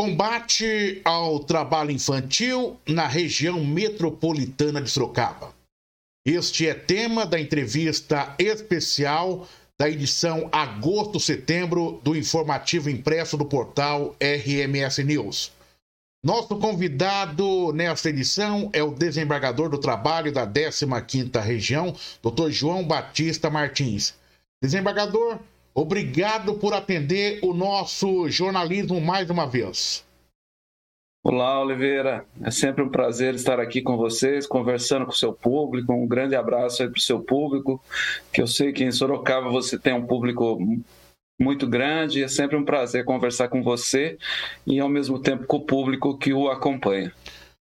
Combate ao trabalho infantil na região metropolitana de Sorocaba. Este é tema da entrevista especial da edição agosto-setembro do informativo impresso do portal RMS News. Nosso convidado nesta edição é o desembargador do trabalho da 15ª Região, Dr. João Batista Martins. Desembargador, Obrigado por atender o nosso jornalismo mais uma vez. Olá, Oliveira. É sempre um prazer estar aqui com vocês, conversando com o seu público. Um grande abraço aí para o seu público, que eu sei que em Sorocaba você tem um público muito grande. É sempre um prazer conversar com você e, ao mesmo tempo, com o público que o acompanha.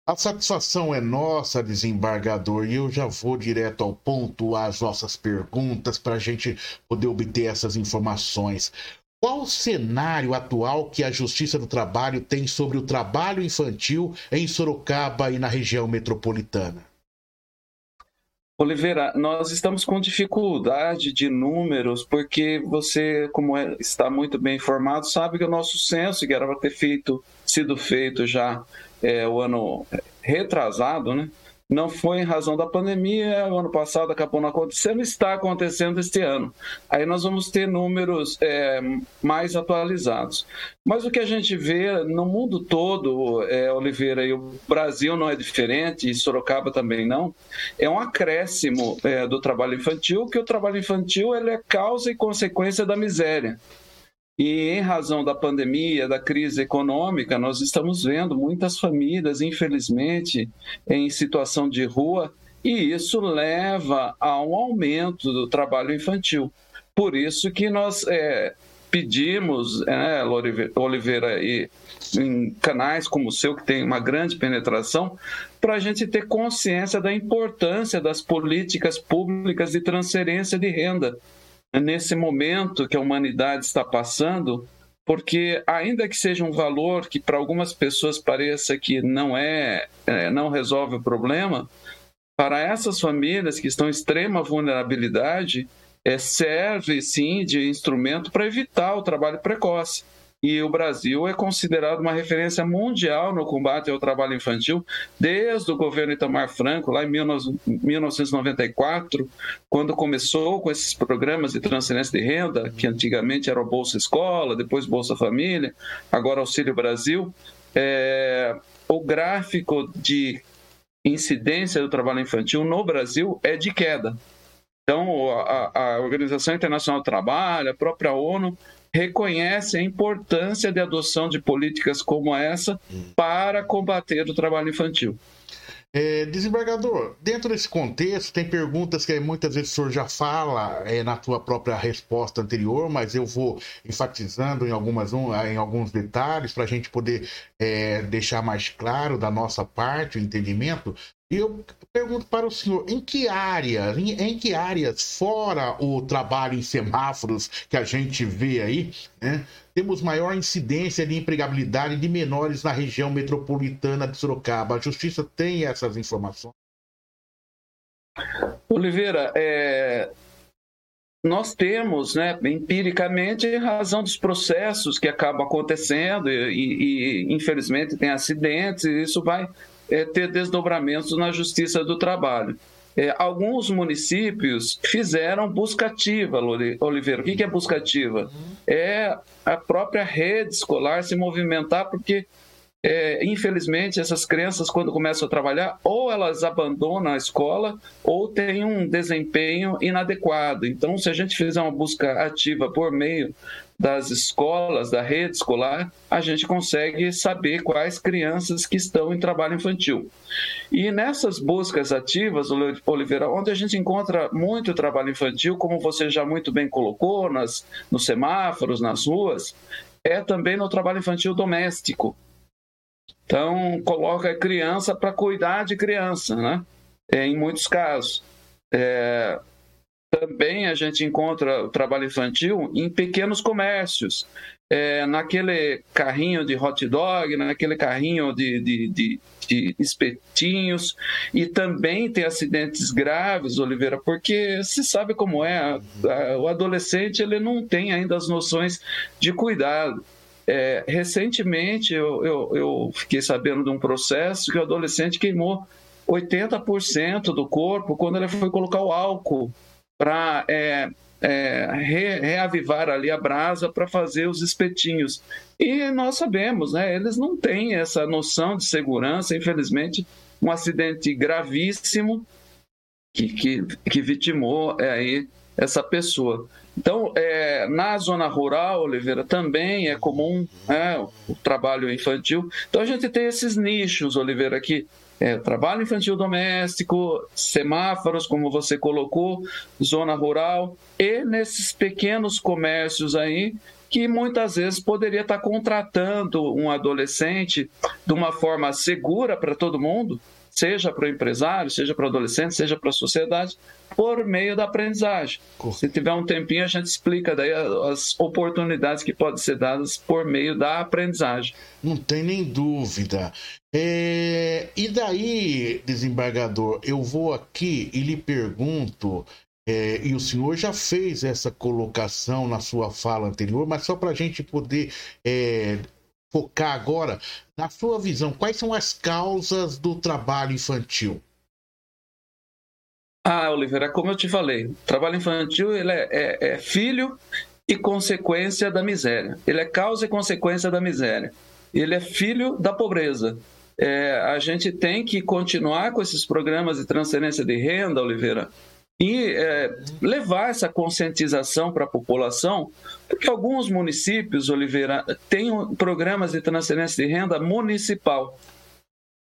A satisfação é nossa, desembargador, e eu já vou direto ao ponto às nossas perguntas para a gente poder obter essas informações. Qual o cenário atual que a Justiça do Trabalho tem sobre o trabalho infantil em Sorocaba e na região metropolitana? Oliveira, nós estamos com dificuldade de números, porque você, como é, está muito bem informado, sabe que o nosso censo, que era para ter feito, sido feito já é, o ano retrasado, né? Não foi em razão da pandemia, o ano passado acabou não acontecendo, está acontecendo este ano. Aí nós vamos ter números é, mais atualizados. Mas o que a gente vê no mundo todo, é, Oliveira, e o Brasil não é diferente, e Sorocaba também não, é um acréscimo é, do trabalho infantil, que o trabalho infantil ele é causa e consequência da miséria. E em razão da pandemia, da crise econômica, nós estamos vendo muitas famílias, infelizmente, em situação de rua, e isso leva a um aumento do trabalho infantil. Por isso que nós é, pedimos, é, Oliveira, e em canais como o seu, que tem uma grande penetração, para a gente ter consciência da importância das políticas públicas de transferência de renda nesse momento que a humanidade está passando, porque ainda que seja um valor que para algumas pessoas pareça que não é, é, não resolve o problema, para essas famílias que estão em extrema vulnerabilidade, é, serve sim de instrumento para evitar o trabalho precoce e o Brasil é considerado uma referência mundial no combate ao trabalho infantil desde o governo Itamar Franco, lá em 1994, quando começou com esses programas de transferência de renda, que antigamente era o Bolsa Escola, depois Bolsa Família, agora Auxílio Brasil. É, o gráfico de incidência do trabalho infantil no Brasil é de queda. Então, a, a Organização Internacional do Trabalho, a própria ONU, reconhece a importância de adoção de políticas como essa para combater o trabalho infantil. É, desembargador, dentro desse contexto, tem perguntas que muitas vezes o senhor já fala é, na sua própria resposta anterior, mas eu vou enfatizando em, algumas, em alguns detalhes para a gente poder é, deixar mais claro da nossa parte o entendimento. Eu pergunto para o senhor, em que áreas, em, em, que áreas, fora o trabalho em semáforos que a gente vê aí, né, temos maior incidência de empregabilidade de menores na região metropolitana de Sorocaba? A Justiça tem essas informações? Oliveira, é, nós temos, né, empiricamente, em razão dos processos que acabam acontecendo e, e, e infelizmente, tem acidentes, e isso vai é, ter desdobramentos na Justiça do Trabalho. É, alguns municípios fizeram busca ativa, Oliveira. O que é busca ativa? É a própria rede escolar se movimentar, porque, é, infelizmente, essas crianças, quando começam a trabalhar, ou elas abandonam a escola, ou têm um desempenho inadequado. Então, se a gente fizer uma busca ativa por meio das escolas, da rede escolar, a gente consegue saber quais crianças que estão em trabalho infantil. E nessas buscas ativas, Oliveira, onde a gente encontra muito trabalho infantil, como você já muito bem colocou, nas, nos semáforos, nas ruas, é também no trabalho infantil doméstico. Então, coloca a criança para cuidar de criança, né? É, em muitos casos. É, também a gente encontra o trabalho infantil em pequenos comércios, é, naquele carrinho de hot dog, naquele carrinho de, de, de, de, espetinhos, e também tem acidentes graves, Oliveira, porque se sabe como é, o adolescente ele não tem ainda as noções de cuidado. É, recentemente eu, eu, eu, fiquei sabendo de um processo que o adolescente queimou 80% do corpo quando ele foi colocar o álcool para é, é, re, reavivar ali a brasa para fazer os espetinhos. E nós sabemos, né, eles não têm essa noção de segurança, infelizmente, um acidente gravíssimo que, que, que vitimou é, aí essa pessoa. Então, é, na zona rural, Oliveira, também é comum é, o trabalho infantil. Então, a gente tem esses nichos, Oliveira, aqui. É, trabalho infantil doméstico, semáforos, como você colocou, zona rural, e nesses pequenos comércios aí, que muitas vezes poderia estar contratando um adolescente de uma forma segura para todo mundo, seja para o empresário, seja para o adolescente, seja para a sociedade, por meio da aprendizagem. Se tiver um tempinho, a gente explica daí as oportunidades que podem ser dadas por meio da aprendizagem. Não tem nem dúvida. É... E daí, desembargador, eu vou aqui e lhe pergunto. É, e o senhor já fez essa colocação na sua fala anterior, mas só para a gente poder é, focar agora, na sua visão, quais são as causas do trabalho infantil? Ah, Oliveira, como eu te falei, o trabalho infantil ele é, é, é filho e consequência da miséria. Ele é causa e consequência da miséria. Ele é filho da pobreza. É, a gente tem que continuar com esses programas de transferência de renda, Oliveira, e é, levar essa conscientização para a população, porque alguns municípios, Oliveira, têm programas de transferência de renda municipal.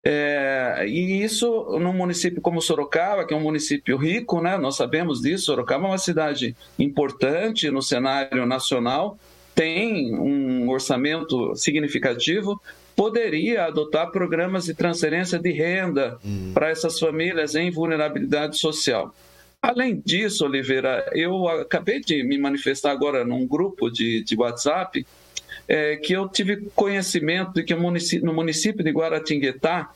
É, e isso num município como Sorocaba, que é um município rico, né? nós sabemos disso. Sorocaba é uma cidade importante no cenário nacional, tem um orçamento significativo, poderia adotar programas de transferência de renda hum. para essas famílias em vulnerabilidade social. Além disso, Oliveira, eu acabei de me manifestar agora num grupo de, de WhatsApp é, que eu tive conhecimento de que no município de Guaratinguetá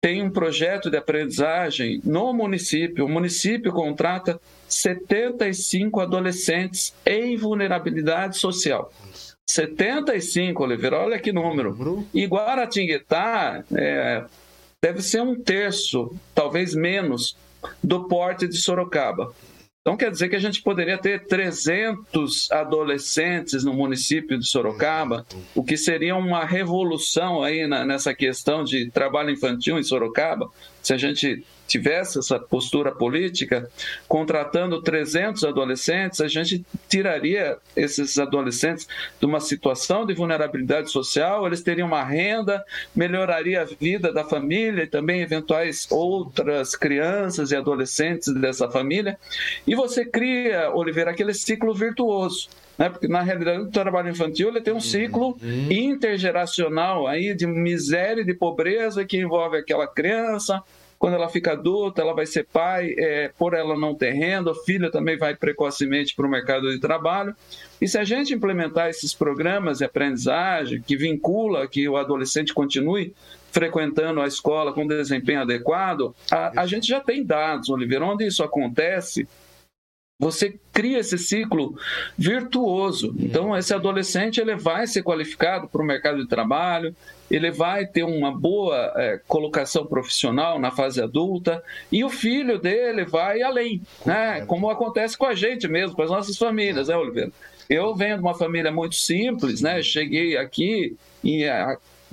tem um projeto de aprendizagem no município. O município contrata 75 adolescentes em vulnerabilidade social. 75, Oliveira, olha que número. E Guaratinguetá é, deve ser um terço, talvez menos, do porte de Sorocaba. Então quer dizer que a gente poderia ter 300 adolescentes no município de Sorocaba, o que seria uma revolução aí na, nessa questão de trabalho infantil em Sorocaba, se a gente tivesse essa postura política, contratando 300 adolescentes, a gente tiraria esses adolescentes de uma situação de vulnerabilidade social, eles teriam uma renda, melhoraria a vida da família e também eventuais outras crianças e adolescentes dessa família. E você cria, Oliveira, aquele ciclo virtuoso. Né? Porque na realidade o trabalho infantil ele tem um ciclo uhum. intergeracional aí de miséria e de pobreza que envolve aquela criança, quando ela fica adulta, ela vai ser pai, é, por ela não ter renda, o filho também vai precocemente para o mercado de trabalho. E se a gente implementar esses programas de aprendizagem que vincula que o adolescente continue frequentando a escola com desempenho adequado, a, a gente já tem dados, Oliveira, onde isso acontece, você cria esse ciclo virtuoso. Então, esse adolescente ele vai ser qualificado para o mercado de trabalho, ele vai ter uma boa é, colocação profissional na fase adulta e o filho dele vai além, né? Como acontece com a gente mesmo, com as nossas famílias, né, Oliveira? Eu venho de uma família muito simples, né? Cheguei aqui e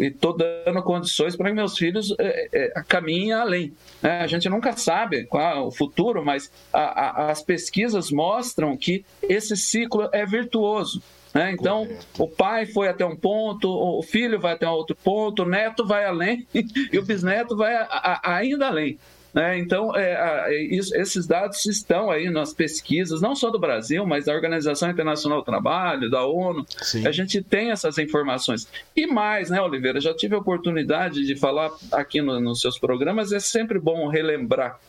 estou dando condições para que meus filhos é, é, caminhem além. É, a gente nunca sabe qual é o futuro, mas a, a, as pesquisas mostram que esse ciclo é virtuoso. Né? Então, Correto. o pai foi até um ponto, o filho vai até outro ponto, o neto vai além e o bisneto vai a, ainda além. Né? Então, é, isso, esses dados estão aí nas pesquisas, não só do Brasil, mas da Organização Internacional do Trabalho, da ONU. Sim. A gente tem essas informações. E mais, né, Oliveira? Já tive a oportunidade de falar aqui no, nos seus programas, é sempre bom relembrar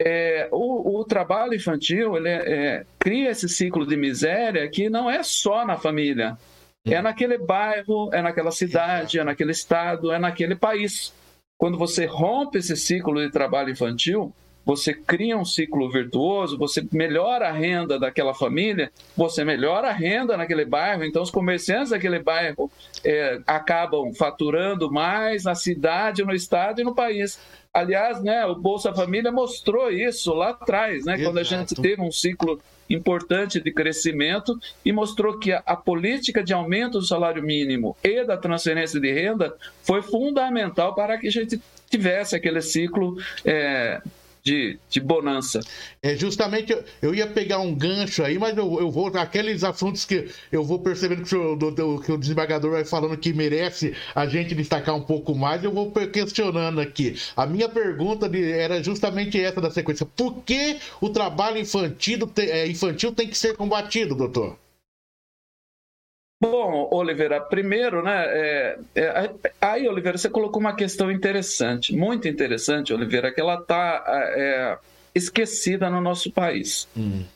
é, o, o, trabalho infantil ele é, é, cria esse ciclo de miséria que não é só na família, é naquele bairro, é naquela cidade, é naquele estado, é naquele país. Quando você rompe esse ciclo de trabalho infantil, você cria um ciclo virtuoso, você melhora a renda daquela família, você melhora a renda naquele bairro, então os comerciantes daquele bairro é, acabam faturando mais na cidade, no estado e no país. Aliás, né, o Bolsa Família mostrou isso lá atrás, né, quando a gente teve um ciclo importante de crescimento e mostrou que a, a, política de aumento do salário mínimo e da transferência de renda foi fundamental para que a gente tivesse aquele ciclo é, de, de bonança. É justamente, eu ia pegar um gancho aí, mas eu, eu vou, aqueles assuntos que eu vou percebendo que o, do, que o desembargador vai falando que merece a gente destacar um pouco mais, eu vou questionando aqui. A minha pergunta de, era justamente essa da sequência. Por que o trabalho infantil, é, infantil tem que ser combatido, doutor? Bom, Oliveira, primeiro, né? É, é, aí, Oliveira, você colocou uma questão interessante, muito interessante, Oliveira, que ela está é, esquecida no nosso país. Uhum.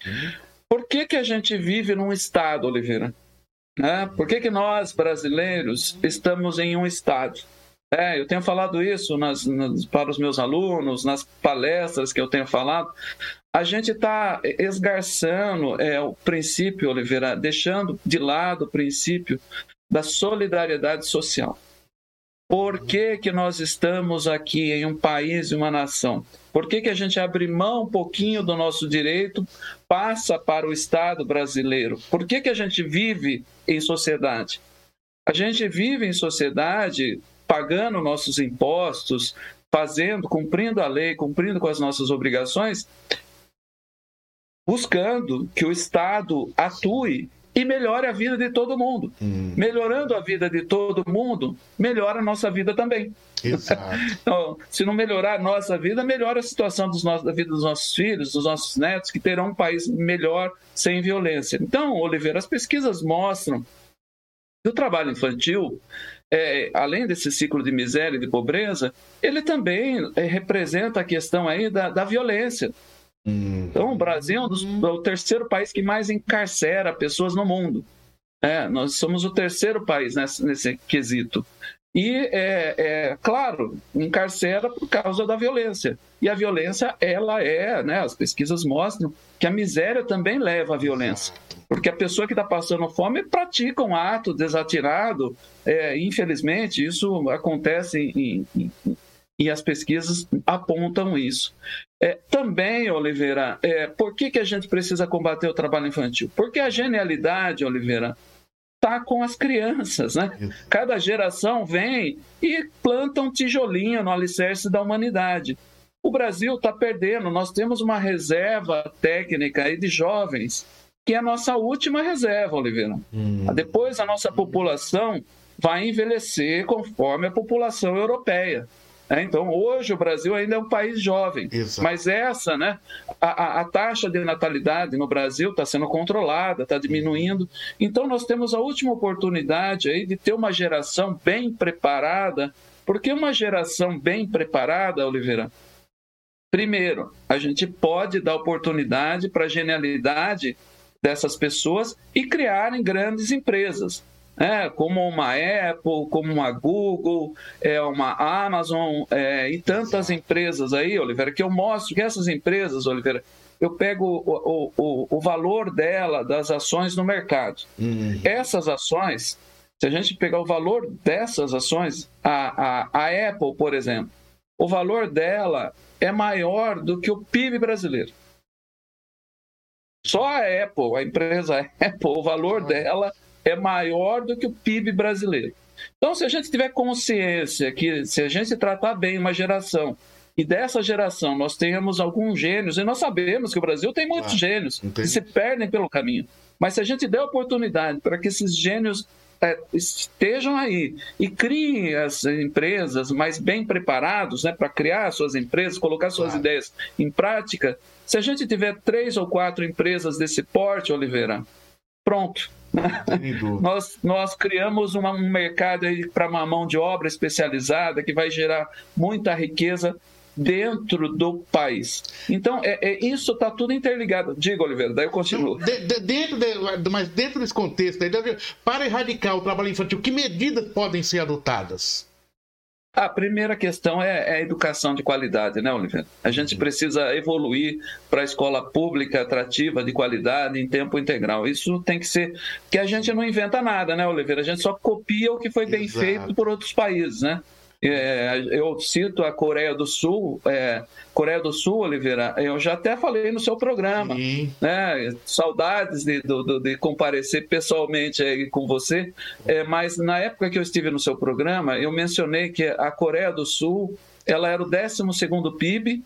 Por que, que a gente vive num estado, Oliveira? Né? Por que, que nós, brasileiros, estamos em um estado? É, eu tenho falado isso nas, nas, para os meus alunos, nas palestras que eu tenho falado a gente está esgarçando é, o princípio, Oliveira, deixando de lado o princípio da solidariedade social. Por que, que nós estamos aqui em um país e uma nação? Por que, que a gente abre mão um pouquinho do nosso direito, passa para o Estado brasileiro? Por que, que a gente vive em sociedade? A gente vive em sociedade pagando nossos impostos, fazendo, cumprindo a lei, cumprindo com as nossas obrigações, buscando que o Estado atue e melhore a vida de todo mundo. Hum. Melhorando a vida de todo mundo, melhora a nossa vida também. Exato. então, se não melhorar a nossa vida, melhora a situação dos nossos, da vida dos nossos filhos, dos nossos netos, que terão um país melhor sem violência. Então, Oliveira, as pesquisas mostram que o trabalho infantil, é, além desse ciclo de miséria e de pobreza, ele também é, representa a questão aí da, da violência. Então, o Brasil é, um dos, é o terceiro país que mais encarcera pessoas no mundo. É, nós somos o terceiro país nesse, nesse quesito. E, é, é, claro, encarcera por causa da violência. E a violência, ela é, né, as pesquisas mostram que a miséria também leva à violência. Porque a pessoa que está passando fome pratica um ato desatirado. É, infelizmente, isso acontece em, em, e as pesquisas apontam isso. É, também, Oliveira, é, por que, que a gente precisa combater o trabalho infantil? Porque a genialidade, Oliveira, está com as crianças, né? Cada geração vem e planta um tijolinho no alicerce da humanidade. O Brasil está perdendo, nós temos uma reserva técnica aí de jovens, que é a nossa última reserva, Oliveira. Hum. Depois a nossa população vai envelhecer conforme a população europeia. É, então, hoje o Brasil ainda é um país jovem, Exato. mas essa, né, a, a, taxa de natalidade no Brasil está sendo controlada, está diminuindo. Então, nós temos a última oportunidade aí de ter uma geração bem preparada, porque uma geração bem preparada, Oliveira, primeiro, a gente pode dar oportunidade para a genialidade dessas pessoas e criarem grandes empresas é, como uma Apple, como uma Google, é, uma Amazon é, e tantas empresas aí, Oliveira, que eu mostro que essas empresas, Oliveira, eu pego o, o, o valor dela, das ações no mercado. Uhum. Essas ações, se a gente pegar o valor dessas ações, a, a, a Apple, por exemplo, o valor dela é maior do que o PIB brasileiro. Só a Apple, a empresa Apple, o valor dela é maior do que o PIB brasileiro. Então, se a gente tiver consciência que se a gente tratar bem uma geração e dessa geração nós tenhamos alguns gênios, e nós sabemos que o Brasil tem muitos ah, gênios entendi. que se perdem pelo caminho, mas se a gente der oportunidade para que esses gênios é, estejam aí e criem as empresas mais bem preparados né, para criar suas empresas, colocar suas claro. ideias em prática, se a gente tiver três ou quatro empresas desse porte, Oliveira, pronto nós, nós criamos uma, um mercado para uma mão de obra especializada que vai gerar muita riqueza dentro do país. Então, é, é isso está tudo interligado. Diga, Oliveira, daí eu continuo. De, de, dentro de, mas dentro desse contexto, para erradicar o trabalho infantil, que medidas podem ser adotadas? A primeira questão é, é, a educação de qualidade, né, Oliveira? A gente precisa evoluir para a escola pública atrativa, de qualidade, em tempo integral. Isso tem que ser. que a gente não inventa nada, né, Oliveira? A gente só copia o que foi bem Exato. feito por outros países, né? É, eu cito a Coreia do Sul, é, Coreia do Sul, Oliveira, eu já até falei no seu programa, né? Saudades de, de, de, comparecer pessoalmente aí com você, é, mas na época que eu estive no seu programa, eu mencionei que a Coreia do Sul ela era o 12 segundo PIB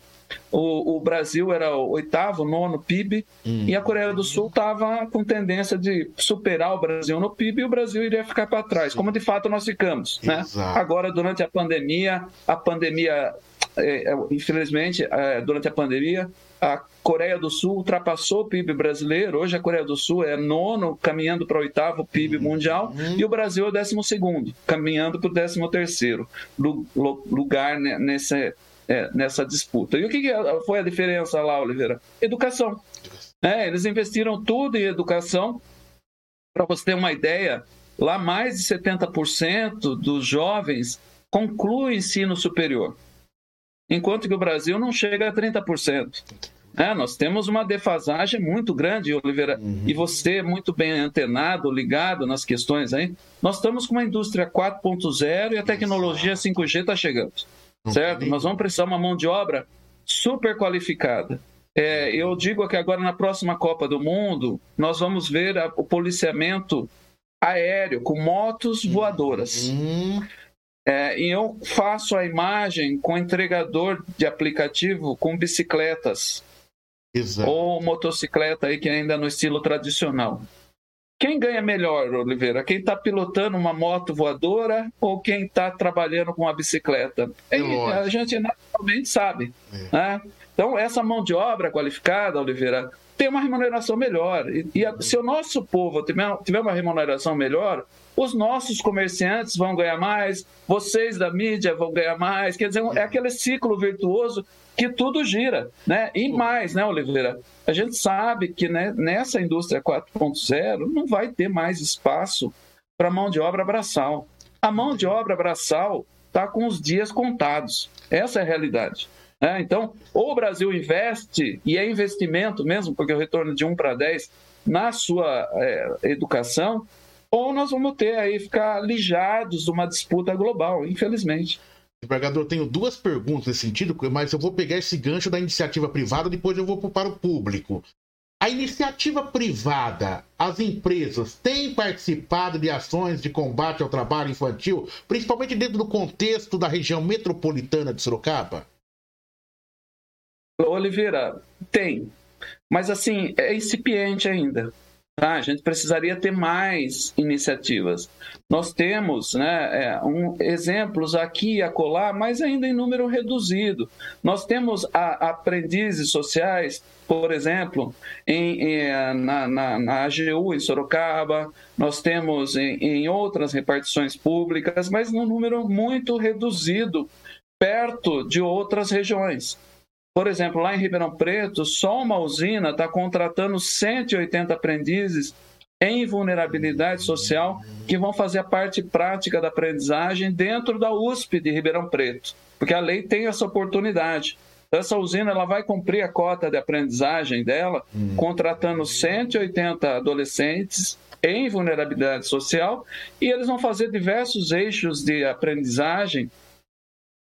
o, o Brasil era o oitavo, nono PIB, hum. e a Coreia do Sul estava com tendência de superar o Brasil no PIB e o Brasil iria ficar para trás, Sim. como de fato nós ficamos. Né? Agora, durante a pandemia, a pandemia, é, é, infelizmente, é, durante a pandemia, a Coreia do Sul ultrapassou o PIB brasileiro. Hoje a Coreia do Sul é nono, caminhando para o oitavo PIB hum. mundial, e o Brasil é o décimo segundo, caminhando para o décimo terceiro lugar nesse é, nessa disputa. E o que foi a diferença lá, Oliveira? Educação. É, eles investiram tudo em educação. Para você ter uma ideia, lá mais de 70% dos jovens concluem ensino superior, enquanto que o Brasil não chega a 30%. É, nós temos uma defasagem muito grande, Oliveira, uhum. e você muito bem antenado, ligado nas questões aí. Nós estamos com uma indústria 4.0 e a tecnologia 5G está chegando certo? Nós vamos precisar uma mão de obra super qualificada. É, eu digo que agora na próxima Copa do Mundo nós vamos ver a, o policiamento aéreo com motos voadoras. Uhum. É, e eu faço a imagem com entregador de aplicativo com bicicletas Exato. ou motocicleta aí que ainda é no estilo tradicional. Quem ganha melhor, Oliveira? Quem está pilotando uma moto voadora ou quem está trabalhando com uma bicicleta? É a gente naturalmente sabe. É. Né? Então, essa mão de obra qualificada, Oliveira, tem uma remuneração melhor. E, e a, se o nosso povo tiver, tiver uma remuneração melhor, os nossos comerciantes vão ganhar mais, vocês da mídia vão ganhar mais. Quer dizer, é aquele ciclo virtuoso que tudo gira, né? E mais, né, Oliveira? A gente sabe que né, nessa indústria 4.0 não vai ter mais espaço para mão de obra braçal. A mão de obra braçal está com os dias contados. Essa é a realidade. É, então, ou o Brasil investe, e é investimento mesmo, porque o retorno de 1 para 10 na sua é, educação, ou nós vamos ter aí ficar lijados de uma disputa global, infelizmente. Embargador, tenho duas perguntas nesse sentido, mas eu vou pegar esse gancho da iniciativa privada, depois eu vou para o público. A iniciativa privada, as empresas têm participado de ações de combate ao trabalho infantil, principalmente dentro do contexto da região metropolitana de Sorocaba? Oliveira, tem. Mas assim, é incipiente ainda. Tá? A gente precisaria ter mais iniciativas. Nós temos né, é, um, exemplos aqui e acolá, mas ainda em número reduzido. Nós temos a, aprendizes sociais, por exemplo, em, em, é, na, na, na, AGU em Sorocaba, nós temos em, em outras repartições públicas, mas num número muito reduzido, perto de outras regiões. Por exemplo, lá em Ribeirão Preto, só uma usina está contratando 180 aprendizes em vulnerabilidade social que vão fazer a parte prática da aprendizagem dentro da USP de Ribeirão Preto, porque a lei tem essa oportunidade. Então, essa usina ela vai cumprir a cota de aprendizagem dela, hum. contratando 180 adolescentes em vulnerabilidade social e eles vão fazer diversos eixos de aprendizagem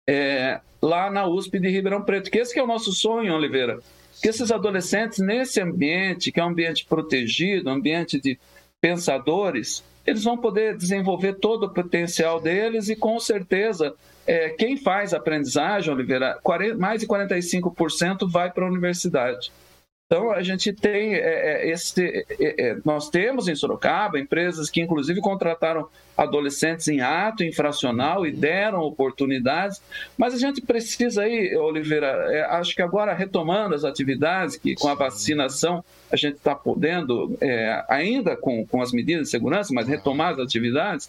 é, lá na USP de Ribeirão Preto, que esse que é o nosso sonho, Oliveira, que esses adolescentes nesse ambiente, que é um ambiente protegido, um ambiente de pensadores, eles vão poder desenvolver todo o potencial deles e com certeza é, quem faz aprendizagem, Oliveira, 40, mais de 45% vai para a universidade. Então a gente tem é, é esse, é, é, nós temos em Sorocaba empresas que inclusive contrataram adolescentes em ato infracional e deram oportunidades, mas a gente precisa aí, Oliveira, é, acho que agora retomando as atividades que com a vacinação a gente está podendo é, ainda com, com as medidas de segurança, mas retomar as atividades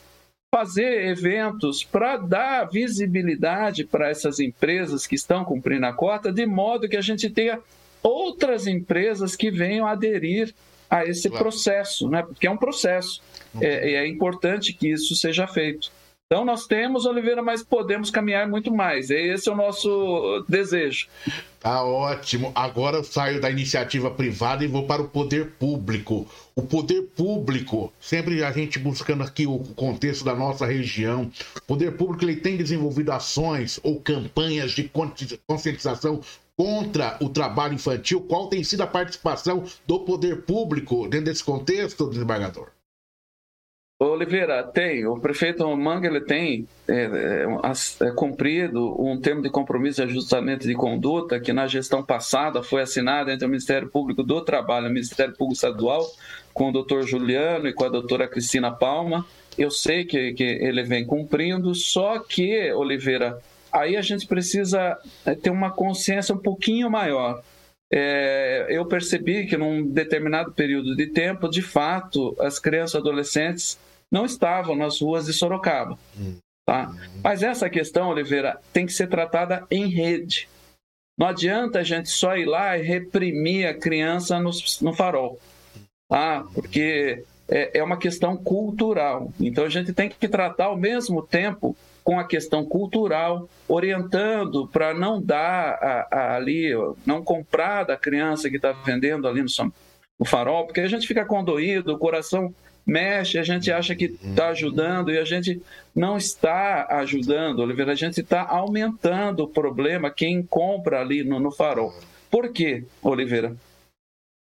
fazer eventos para dar visibilidade para essas empresas que estão cumprindo a cota, de modo que a gente tenha outras empresas que venham aderir a esse claro. processo, né? porque é um processo. É, é importante que isso seja feito. Então nós temos, Oliveira, mas podemos caminhar muito mais. Esse é o nosso desejo. Tá ótimo. Agora eu saio da iniciativa privada e vou para o poder público. O poder público, sempre a gente buscando aqui o contexto da nossa região, o poder público ele tem desenvolvido ações ou campanhas de conscientização contra o trabalho infantil. Qual tem sido a participação do poder público dentro desse contexto, desembargador? Oliveira, tem. O prefeito Manga ele tem é, é, é, cumprido um termo de compromisso de ajustamento de conduta que na gestão passada foi assinado entre o Ministério Público do Trabalho e o Ministério Público Estadual com o doutor Juliano e com a doutora Cristina Palma. Eu sei que, que ele vem cumprindo, só que, Oliveira, aí a gente precisa é, ter uma consciência um pouquinho maior. É, eu percebi que num determinado período de tempo, de fato, as crianças e adolescentes não estavam nas ruas de Sorocaba. Hum. Tá? Mas essa questão, Oliveira, tem que ser tratada em rede. Não adianta a gente só ir lá e reprimir a criança no, no farol, tá? porque é, é uma questão cultural. Então a gente tem que tratar ao mesmo tempo com a questão cultural, orientando para não dar a, a, ali, não comprar da criança que está vendendo ali no, no farol, porque a gente fica condoído, o coração mexe, a gente acha que está ajudando e a gente não está ajudando, Oliveira. A gente está aumentando o problema quem compra ali no, no farol. Por quê, Oliveira?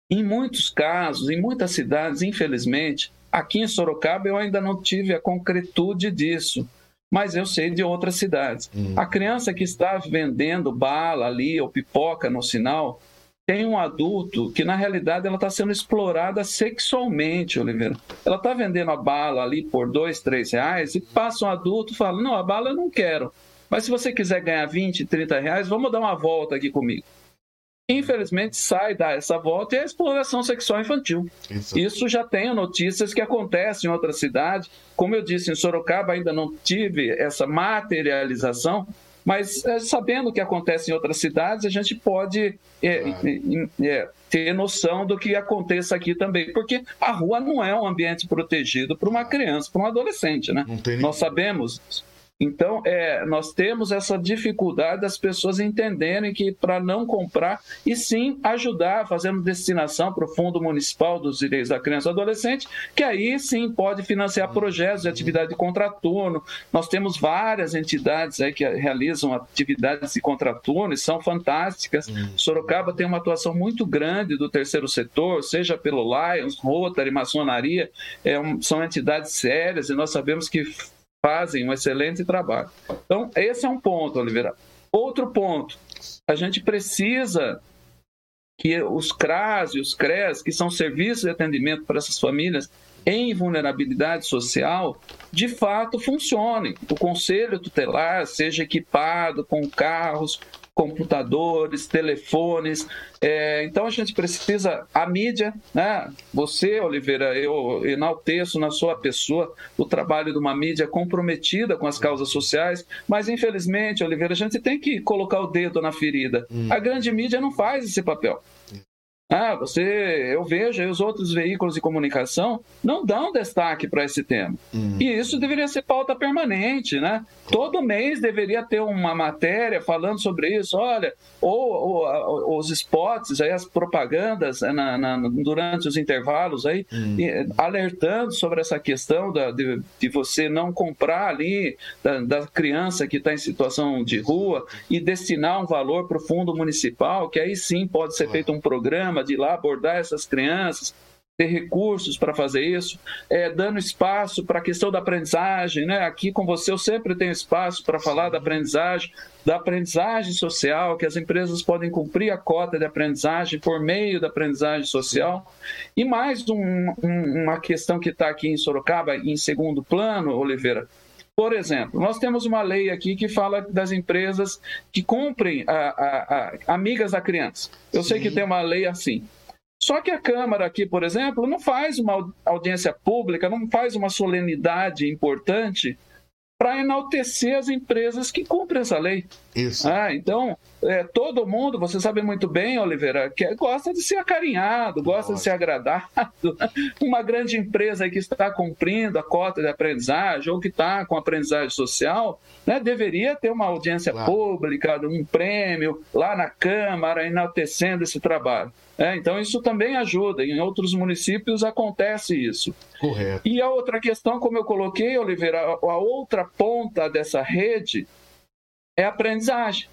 Em muitos casos, em muitas cidades, infelizmente, aqui em Sorocaba eu ainda não tive a concretude disso, mas eu sei de outras cidades. Hum. A criança que está vendendo bala ali ou pipoca no sinal, tem um adulto que, na realidade, ela está sendo explorada sexualmente, Oliveira. Ela está vendendo a bala ali por dois, três reais e passa um adulto e fala: Não, a bala eu não quero. Mas se você quiser ganhar 20, 30 reais, vamos dar uma volta aqui comigo. Infelizmente, sai dar essa volta e é a exploração sexual infantil. Isso. Isso já tem notícias que acontecem em outras cidades. Como eu disse, em Sorocaba ainda não tive essa materialização, mas é, sabendo o que acontece em outras cidades, a gente pode é, é, ter noção do que aconteça aqui também, porque a rua não é um ambiente protegido para uma criança, para um adolescente, né? Nós sabemos então, é, nós temos essa dificuldade das pessoas entenderem que para não comprar e sim ajudar, fazendo destinação para o Fundo Municipal dos Direitos da Criança e Adolescente, que aí sim pode financiar projetos de atividade de contraturno. Nós temos várias entidades aí que realizam atividades de contraturno e são fantásticas. Uhum. Sorocaba tem uma atuação muito grande do terceiro setor, seja pelo Lions, Rotary, Maçonaria, é, são entidades sérias e nós sabemos que fazem um excelente trabalho. Então, esse é um ponto, Oliveira. Outro ponto, a gente precisa que os CRAS e os CRES, que são serviços de atendimento para essas famílias em vulnerabilidade social, de fato funcionem. O conselho tutelar seja equipado com carros, computadores, telefones. É, então a gente precisa, a mídia, né? Você, Oliveira, eu enalteço na sua pessoa o trabalho de uma mídia comprometida com as causas sociais, mas infelizmente, Oliveira, a gente tem que colocar o dedo na ferida. Hum. A grande mídia não faz esse papel. Ah, você, eu vejo os outros veículos de comunicação não dão destaque para esse tema. Uhum. E isso deveria ser pauta permanente, né? Todo mês deveria ter uma matéria falando sobre isso. Olha, ou, ou, os spots, aí, as propagandas né, na, na, durante os intervalos aí, uhum. alertando sobre essa questão da, de, de você não comprar ali da, da criança que está em situação de rua e destinar um valor para o fundo municipal, que aí sim pode ser feito um programa de ir lá abordar essas crianças, ter recursos para fazer isso, é, dando espaço para a questão da aprendizagem. Né? Aqui com você eu sempre tenho espaço para falar da aprendizagem, da aprendizagem social, que as empresas podem cumprir a cota de aprendizagem por meio da aprendizagem social. E mais um, um, uma questão que está aqui em Sorocaba, em segundo plano, Oliveira, por exemplo, nós temos uma lei aqui que fala das empresas que cumprem a, a, a amigas da criança. Eu Sim. sei que tem uma lei assim. Só que a Câmara aqui, por exemplo, não faz uma audiência pública, não faz uma solenidade importante para enaltecer as empresas que cumprem essa lei. Isso. Ah, então, é, todo mundo, você sabe muito bem, Oliveira, que gosta de ser acarinhado, gosta Nossa. de ser agradado. Uma grande empresa que está cumprindo a cota de aprendizagem ou que está com aprendizagem social, né, deveria ter uma audiência claro. pública, um prêmio lá na Câmara, enaltecendo esse trabalho. É, então, isso também ajuda. Em outros municípios acontece isso. Correto. E a outra questão, como eu coloquei, Oliveira, a outra ponta dessa rede é a aprendizagem.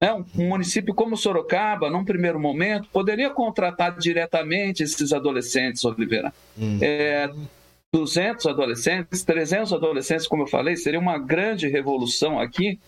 É, um município como Sorocaba, num primeiro momento, poderia contratar diretamente esses adolescentes, Oliveira. Hum. É, 200 adolescentes, 300 adolescentes, como eu falei, seria uma grande revolução aqui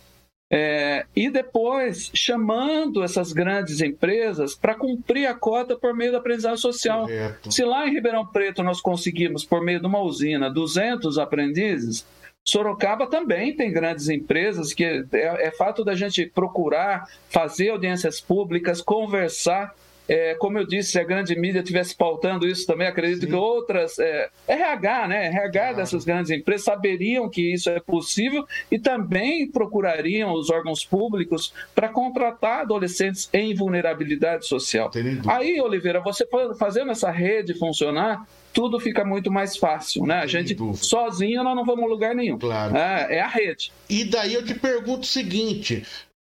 é, e depois chamando essas grandes empresas para cumprir a cota por meio da aprendizagem social. Correto. Se lá em Ribeirão Preto nós conseguimos, por meio de uma usina, 200 aprendizes, Sorocaba também tem grandes empresas que é, é fato da gente procurar fazer audiências públicas, conversar é, como eu disse, se a grande mídia estivesse pautando isso também, acredito Sim. que outras. É, RH, né? RH claro. dessas grandes empresas saberiam que isso é possível e também procurariam os órgãos públicos para contratar adolescentes em vulnerabilidade social. Aí, Oliveira, você fazendo essa rede funcionar, tudo fica muito mais fácil, né? A gente sozinho nós não vamos a lugar nenhum. Claro. É, é a rede. E daí eu te pergunto o seguinte: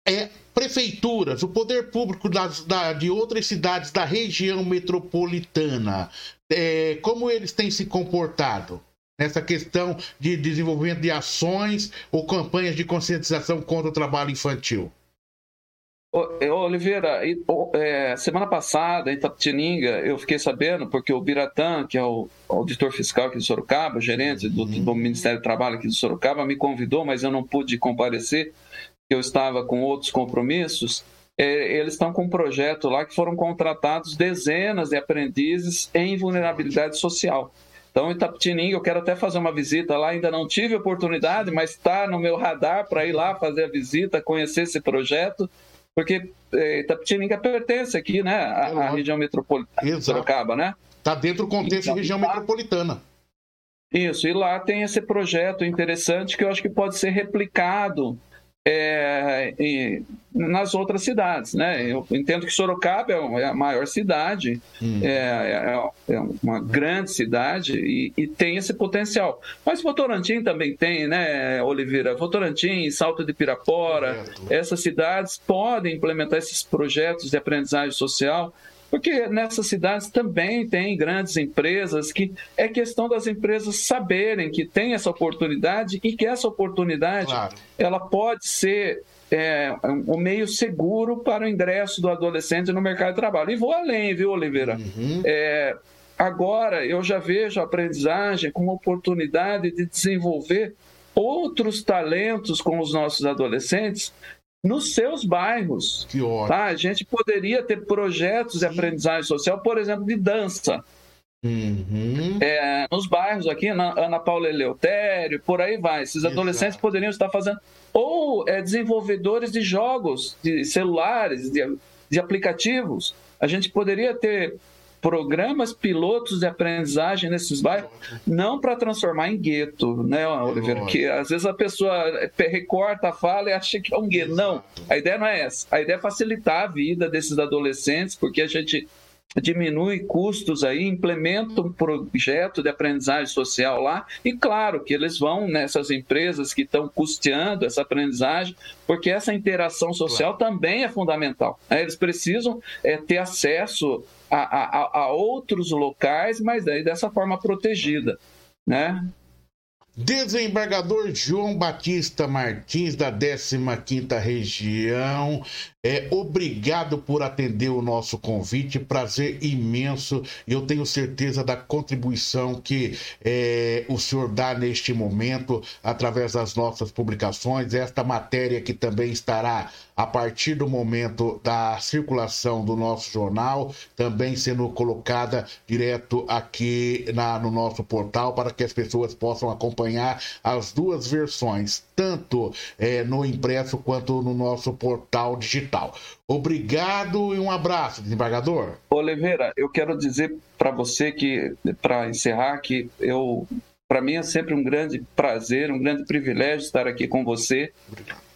é, prefeituras, o poder público das, da, de outras cidades da região metropolitana, é, como eles têm se comportado nessa questão de desenvolvimento de ações ou campanhas de conscientização contra o trabalho infantil? Oliveira, é, semana passada em Tapetininga eu fiquei sabendo, porque o Biratã, que é o auditor fiscal aqui de Sorocaba, gerente do, uhum. do Ministério do Trabalho aqui de Sorocaba, me convidou, mas eu não pude comparecer eu estava com outros compromissos, é, eles estão com um projeto lá que foram contratados dezenas de aprendizes em vulnerabilidade social. Então, Itapetininga, eu quero até fazer uma visita lá, ainda não tive oportunidade, mas está no meu radar para ir lá fazer a visita, conhecer esse projeto, porque é, Itapetininga pertence aqui, né, à, é à região metropolitana de Sorocaba, né? Está dentro do contexto então, da região tá... metropolitana. Isso, e lá tem esse projeto interessante que eu acho que pode ser replicado é, nas outras cidades, né? Eu entendo que Sorocaba é, é a maior cidade, hum. é, é, é, uma grande cidade e, e, tem esse potencial. Mas Votorantim também tem, né, Oliveira? Votorantim, Salto de Pirapora, essas cidades podem implementar esses projetos de aprendizagem social porque nessas cidades também tem grandes empresas que é questão das empresas saberem que tem essa oportunidade e que essa oportunidade claro. ela pode ser é, um meio seguro para o ingresso do adolescente no mercado de trabalho. E vou além, viu, Oliveira? Uhum. É, agora eu já vejo a aprendizagem como oportunidade de desenvolver outros talentos com os nossos adolescentes nos seus bairros. Que ótimo. Tá? A gente poderia ter projetos de aprendizagem social, por exemplo, de dança. Uhum. É, nos bairros aqui, na Ana Paula Eleutério, por aí vai. Esses Exato. adolescentes poderiam estar fazendo. Ou é, desenvolvedores de jogos, de celulares, de, de aplicativos. A gente poderia ter programas pilotos de aprendizagem nesses bairros, não para transformar em gueto, né, Oliveira? Que às vezes a pessoa recorta a fala e acha que é um gueto. Não, a ideia não é essa. A ideia é facilitar a vida desses adolescentes, porque a gente diminui custos aí, implementa um projeto de aprendizagem social lá e claro que eles vão nessas empresas que estão custeando essa aprendizagem, porque essa interação social claro. também é fundamental. Né? Eles precisam é, ter acesso a, a, a outros locais, mas daí dessa forma protegida, né? Desembargador João Batista Martins, da 15ª Região, é, obrigado por atender o nosso convite, prazer imenso. Eu tenho certeza da contribuição que é, o senhor dá neste momento através das nossas publicações. Esta matéria que também estará a partir do momento da circulação do nosso jornal, também sendo colocada direto aqui na, no nosso portal para que as pessoas possam acompanhar as duas versões, tanto é, no impresso quanto no nosso portal digital. Obrigado e um abraço, desembargador. Oliveira, eu quero dizer para você que, para encerrar, que eu Para mim é sempre um grande prazer, um grande privilégio estar aqui com você.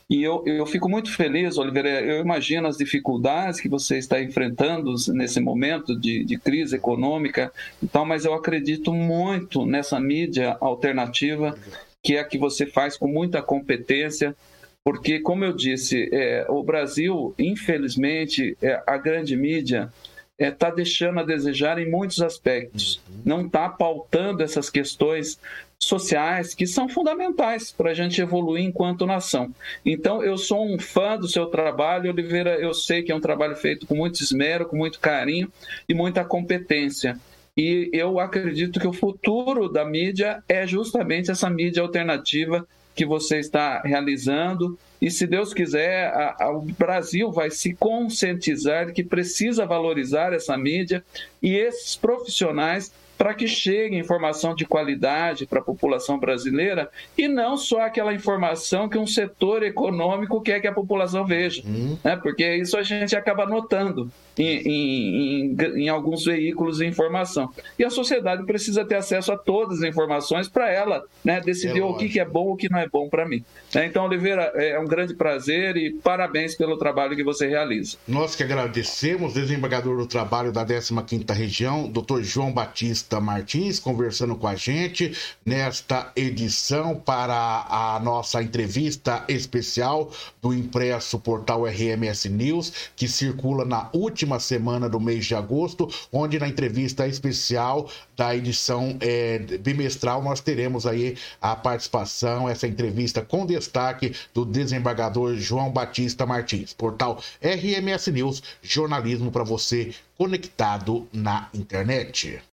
E eu, eu fico muito feliz, Oliveira. Eu imagino as dificuldades que você está enfrentando nesse momento de, de crise econômica e tal, mas eu acredito muito nessa mídia alternativa, que é a que você faz com muita competência, porque, como eu disse, é, o Brasil, infelizmente, é, a grande mídia está é, tá deixando a desejar em muitos aspectos. Uhum. Não está pautando essas questões sociais que são fundamentais para a gente evoluir enquanto nação. Então, eu sou um fã do seu trabalho, Oliveira. Eu sei que é um trabalho feito com muito esmero, com muito carinho e muita competência. E eu acredito que o futuro da mídia é justamente essa mídia alternativa que você está realizando. E se Deus quiser, a, a, o Brasil vai se conscientizar que precisa valorizar essa mídia e esses profissionais para que chegue informação de qualidade para a população brasileira e não só aquela informação que um setor econômico quer que a população veja, uhum. né? porque isso a gente acaba notando em, em, em, alguns veículos de informação. E a sociedade precisa ter acesso a todas as informações para ela né, decidir é o que, que, é bom e o que não é bom para mim. Né? Então, Oliveira, é um grande prazer e parabéns pelo trabalho que você realiza. Nós que agradecemos, desembargador do trabalho da 15ª Região, Dr. João Batista Martins, conversando com a gente nesta edição para a nossa entrevista especial do impresso portal RMS News, que circula na última última semana do mês de agosto, onde na entrevista especial da edição é, bimestral nós teremos aí a participação, essa entrevista com destaque do desembargador João Batista Martins. Portal RMS News, jornalismo para você conectado na internet.